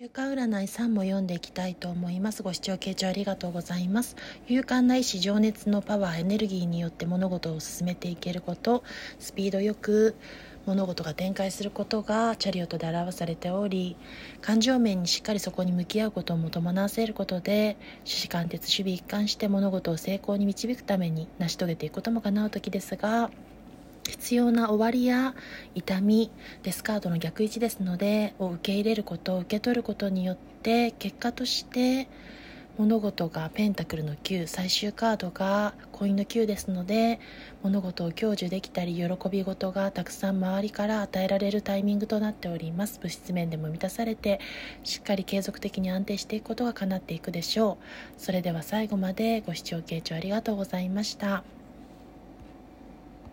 週間占い3も読んでいきたいと思います。ご視聴傾聴ありがとうございます。勇敢な意志、情熱のパワー、エネルギーによって物事を進めていけること、スピードよく物事が展開することがチャリオットで表されており、感情面にしっかりそこに向き合うことも伴わせることで、趣旨貫徹、守備一貫して物事を成功に導くために成し遂げていくことも叶う時ですが、必要な終わりや痛みデスカードの逆位置ですのでを受け入れることを受け取ることによって結果として物事がペンタクルの9最終カードがコインの9ですので物事を享受できたり喜び事がたくさん周りから与えられるタイミングとなっております。物質面でも満たされてしっかり継続的に安定していくことが叶っていくでしょう。それでは最後までご視聴傾聴ありがとうございました。